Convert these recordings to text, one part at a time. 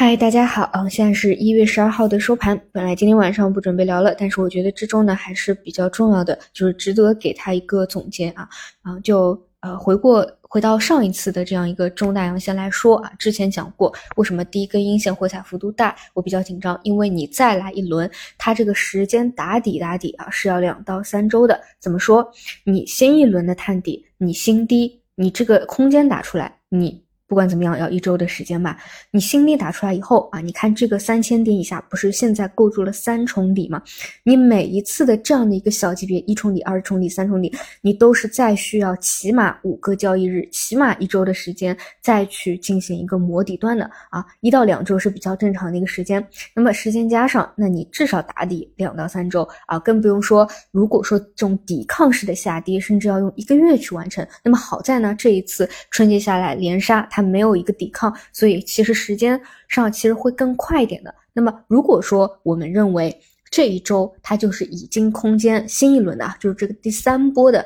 嗨，大家好嗯！现在是一月十二号的收盘。本来今天晚上不准备聊了，但是我觉得这周呢还是比较重要的，就是值得给他一个总结啊啊！就呃回过回到上一次的这样一个中大阳线来说啊，之前讲过为什么第一根阴线回踩幅度大，我比较紧张，因为你再来一轮，它这个时间打底打底啊是要两到三周的。怎么说？你新一轮的探底，你新低，你这个空间打出来，你。不管怎么样，要一周的时间吧。你新低打出来以后啊，你看这个三千点以下，不是现在构筑了三重底吗？你每一次的这样的一个小级别一重底、二重底、三重底，你都是再需要起码五个交易日，起码一周的时间再去进行一个磨底段的啊。一到两周是比较正常的一个时间。那么时间加上，那你至少打底两到三周啊，更不用说如果说这种抵抗式的下跌，甚至要用一个月去完成。那么好在呢，这一次春节下来连杀它。没有一个抵抗，所以其实时间上其实会更快一点的。那么如果说我们认为这一周它就是已经空间新一轮的，就是这个第三波的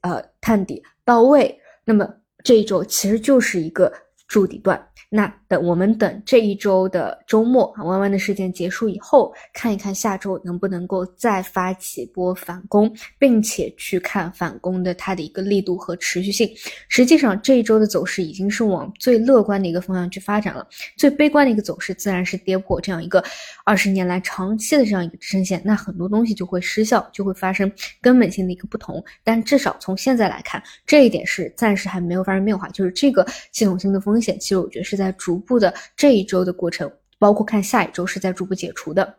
呃探底到位，那么这一周其实就是一个筑底段。那等我们等这一周的周末啊，弯弯的事件结束以后，看一看下周能不能够再发起波反攻，并且去看反攻的它的一个力度和持续性。实际上这一周的走势已经是往最乐观的一个方向去发展了，最悲观的一个走势自然是跌破这样一个二十年来长期的这样一个支撑线，那很多东西就会失效，就会发生根本性的一个不同。但至少从现在来看，这一点是暂时还没有发生变化，就是这个系统性的风险，其实我觉得是在。在逐步的这一周的过程，包括看下一周是在逐步解除的。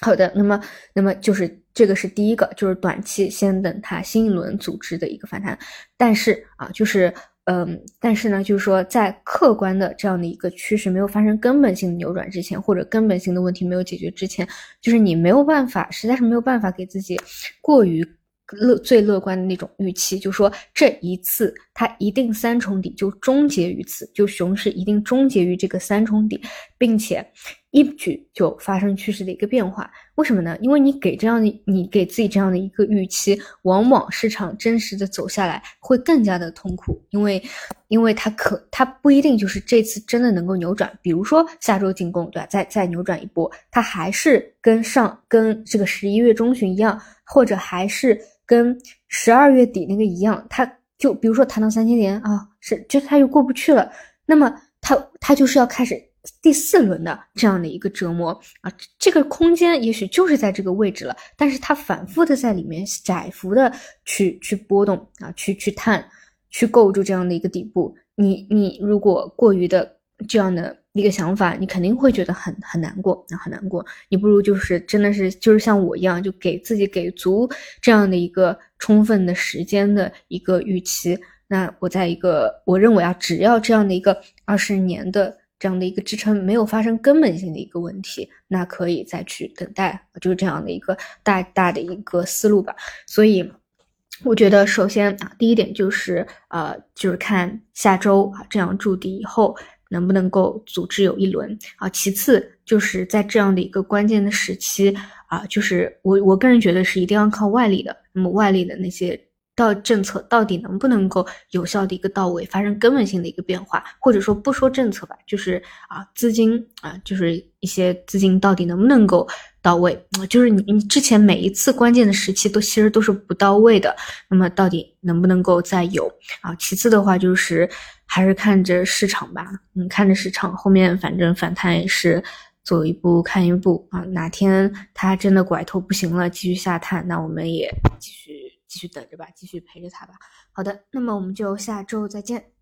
好的，那么那么就是这个是第一个，就是短期先等它新一轮组织的一个反弹。但是啊，就是嗯，但是呢，就是说在客观的这样的一个趋势没有发生根本性的扭转之前，或者根本性的问题没有解决之前，就是你没有办法，实在是没有办法给自己过于。乐最乐观的那种预期，就说这一次它一定三重底就终结于此，就熊市一定终结于这个三重底，并且一举就发生趋势的一个变化。为什么呢？因为你给这样的你给自己这样的一个预期，往往市场真实的走下来会更加的痛苦，因为因为它可它不一定就是这次真的能够扭转。比如说下周进攻，对吧？再再扭转一波，它还是跟上跟这个十一月中旬一样，或者还是。跟十二月底那个一样，他就比如说谈到三千点啊，是就是他又过不去了，那么他他就是要开始第四轮的这样的一个折磨啊，这个空间也许就是在这个位置了，但是它反复的在里面窄幅的去去波动啊，去去探，去构筑这样的一个底部，你你如果过于的这样的。一个想法，你肯定会觉得很很难过，很难过。你不如就是真的是就是像我一样，就给自己给足这样的一个充分的时间的一个预期。那我在一个我认为啊，只要这样的一个二十年的这样的一个支撑没有发生根本性的一个问题，那可以再去等待，就是这样的一个大大的一个思路吧。所以我觉得，首先啊，第一点就是呃，就是看下周啊这样筑底以后。能不能够组织有一轮啊？其次就是在这样的一个关键的时期啊，就是我我个人觉得是一定要靠外力的。那么外力的那些到政策到底能不能够有效的一个到位，发生根本性的一个变化，或者说不说政策吧，就是啊资金啊，就是一些资金到底能不能够到位啊？就是你你之前每一次关键的时期都其实都是不到位的，那么到底能不能够再有啊？其次的话就是。还是看着市场吧，嗯，看着市场后面，反正反弹也是走一步看一步啊。哪天它真的拐头不行了，继续下探，那我们也继续继续等着吧，继续陪着他吧。好的，那么我们就下周再见。